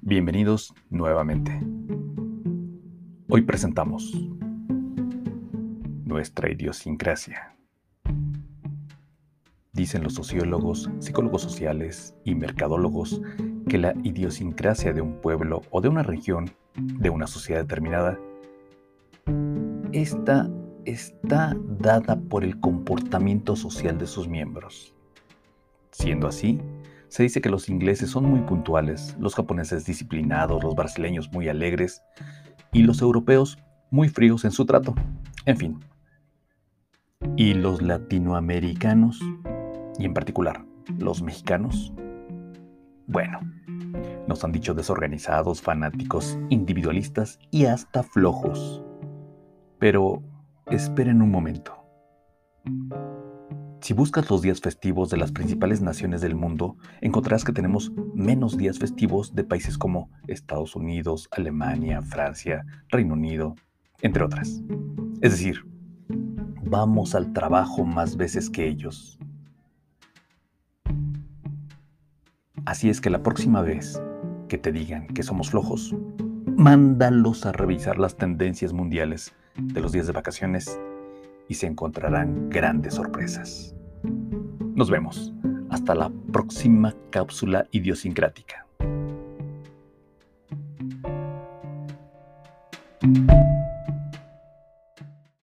Bienvenidos nuevamente. Hoy presentamos nuestra idiosincrasia. Dicen los sociólogos, psicólogos sociales y mercadólogos que la idiosincrasia de un pueblo o de una región, de una sociedad determinada, está dada por el comportamiento social de sus miembros. Siendo así, se dice que los ingleses son muy puntuales, los japoneses disciplinados, los brasileños muy alegres y los europeos muy fríos en su trato. En fin. ¿Y los latinoamericanos? Y en particular, los mexicanos. Bueno, nos han dicho desorganizados, fanáticos, individualistas y hasta flojos. Pero esperen un momento. Si buscas los días festivos de las principales naciones del mundo, encontrarás que tenemos menos días festivos de países como Estados Unidos, Alemania, Francia, Reino Unido, entre otras. Es decir, vamos al trabajo más veces que ellos. Así es que la próxima vez que te digan que somos flojos, mándalos a revisar las tendencias mundiales de los días de vacaciones y se encontrarán grandes sorpresas. Nos vemos. Hasta la próxima cápsula idiosincrática.